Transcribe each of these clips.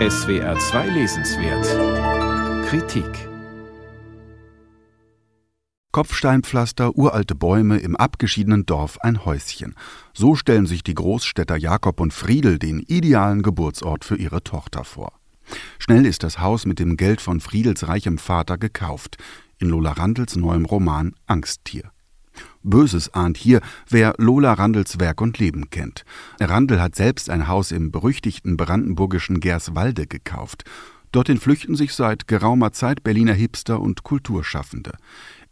SWR 2 Lesenswert Kritik Kopfsteinpflaster, uralte Bäume, im abgeschiedenen Dorf ein Häuschen. So stellen sich die Großstädter Jakob und Friedel den idealen Geburtsort für ihre Tochter vor. Schnell ist das Haus mit dem Geld von Friedels reichem Vater gekauft, in Lola Randls neuem Roman Angsttier. Böses ahnt hier, wer Lola Randls Werk und Leben kennt. Randl hat selbst ein Haus im berüchtigten brandenburgischen Gerswalde gekauft. Dorthin flüchten sich seit geraumer Zeit Berliner Hipster und Kulturschaffende.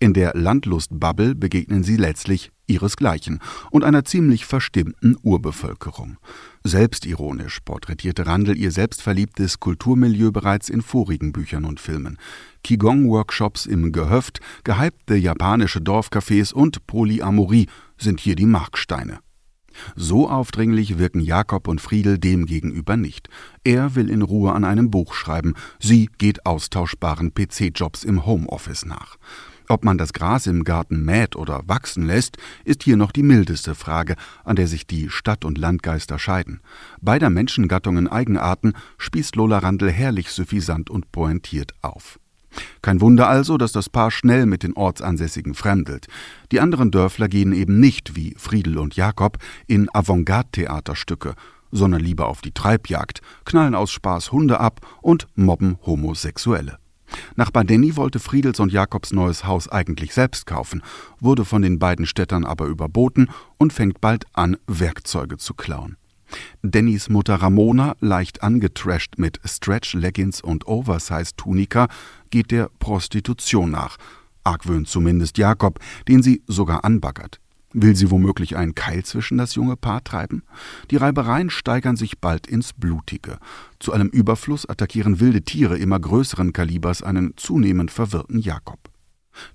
In der Landlustbubble begegnen sie letztlich ihresgleichen und einer ziemlich verstimmten Urbevölkerung. Selbstironisch porträtierte Randl ihr selbstverliebtes Kulturmilieu bereits in vorigen Büchern und Filmen. Qigong-Workshops im Gehöft, gehypte japanische Dorfcafés und Polyamorie sind hier die Marksteine. So aufdringlich wirken Jakob und Friedel demgegenüber nicht. Er will in Ruhe an einem Buch schreiben, sie geht austauschbaren PC-Jobs im Homeoffice nach. Ob man das Gras im Garten mäht oder wachsen lässt, ist hier noch die mildeste Frage, an der sich die Stadt- und Landgeister scheiden. Beider Menschengattungen Eigenarten spießt Lola Randl herrlich suffisant und pointiert auf. Kein Wunder also, dass das Paar schnell mit den Ortsansässigen fremdelt. Die anderen Dörfler gehen eben nicht, wie Friedel und Jakob, in Avantgarde-Theaterstücke, sondern lieber auf die Treibjagd, knallen aus Spaß Hunde ab und mobben Homosexuelle. Nachbar Denny wollte Friedels und Jakobs neues Haus eigentlich selbst kaufen, wurde von den beiden Städtern aber überboten und fängt bald an, Werkzeuge zu klauen. Dannys Mutter Ramona, leicht angetrasht mit Stretch-Leggings und Oversize-Tunika, geht der Prostitution nach. Argwöhnt zumindest Jakob, den sie sogar anbaggert. Will sie womöglich einen Keil zwischen das junge Paar treiben? Die Reibereien steigern sich bald ins Blutige. Zu allem Überfluss attackieren wilde Tiere immer größeren Kalibers einen zunehmend verwirrten Jakob.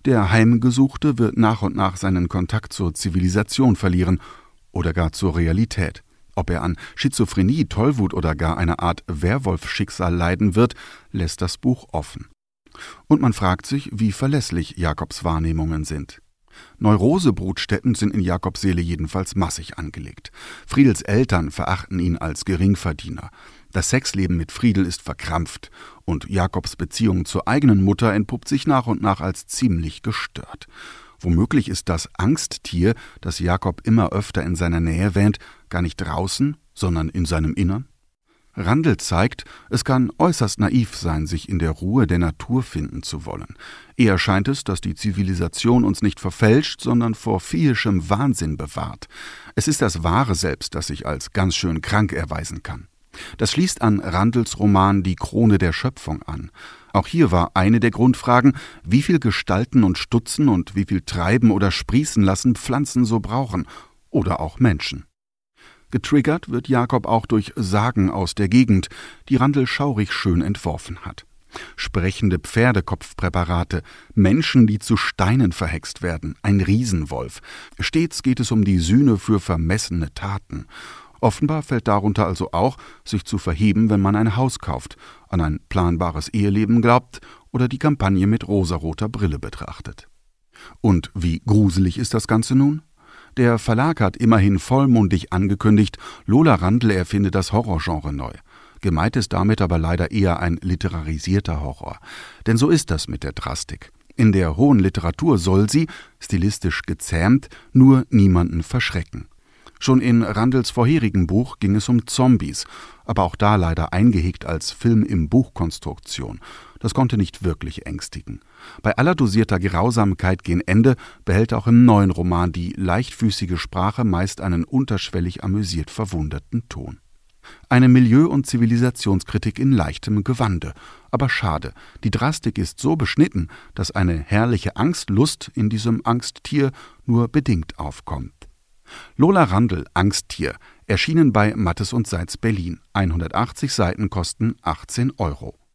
Der Heimgesuchte wird nach und nach seinen Kontakt zur Zivilisation verlieren oder gar zur Realität. Ob er an Schizophrenie, Tollwut oder gar eine Art Werwolf-Schicksal leiden wird, lässt das Buch offen. Und man fragt sich, wie verlässlich Jakobs Wahrnehmungen sind. Neurosebrutstätten sind in Jakobs Seele jedenfalls massig angelegt. Friedels Eltern verachten ihn als Geringverdiener. Das Sexleben mit Friedel ist verkrampft und Jakobs Beziehung zur eigenen Mutter entpuppt sich nach und nach als ziemlich gestört. Womöglich ist das Angsttier, das Jakob immer öfter in seiner Nähe wähnt, gar nicht draußen, sondern in seinem Innern? Randl zeigt, es kann äußerst naiv sein, sich in der Ruhe der Natur finden zu wollen. Eher scheint es, dass die Zivilisation uns nicht verfälscht, sondern vor viehischem Wahnsinn bewahrt. Es ist das wahre Selbst, das sich als ganz schön krank erweisen kann. Das schließt an Randls Roman Die Krone der Schöpfung an. Auch hier war eine der Grundfragen, wie viel Gestalten und Stutzen und wie viel Treiben oder Sprießen lassen Pflanzen so brauchen oder auch Menschen. Getriggert wird Jakob auch durch Sagen aus der Gegend, die Randl schaurig schön entworfen hat. Sprechende Pferdekopfpräparate, Menschen, die zu Steinen verhext werden, ein Riesenwolf. Stets geht es um die Sühne für vermessene Taten. Offenbar fällt darunter also auch, sich zu verheben, wenn man ein Haus kauft, an ein planbares Eheleben glaubt oder die Kampagne mit rosaroter Brille betrachtet. Und wie gruselig ist das Ganze nun? Der Verlag hat immerhin vollmundig angekündigt, Lola Randl erfinde das Horrorgenre neu. Gemeint ist damit aber leider eher ein literarisierter Horror. Denn so ist das mit der Drastik. In der hohen Literatur soll sie, stilistisch gezähmt, nur niemanden verschrecken. Schon in Randls vorherigen Buch ging es um Zombies, aber auch da leider eingehegt als Film im Buchkonstruktion. Das konnte nicht wirklich ängstigen. Bei aller dosierter Grausamkeit gen Ende behält auch im neuen Roman die leichtfüßige Sprache meist einen unterschwellig amüsiert verwunderten Ton. Eine Milieu- und Zivilisationskritik in leichtem Gewande. Aber schade, die Drastik ist so beschnitten, dass eine herrliche Angstlust in diesem Angsttier nur bedingt aufkommt. Lola Randl, Angsttier, erschienen bei Mattes und Seitz Berlin. 180 Seiten kosten 18 Euro.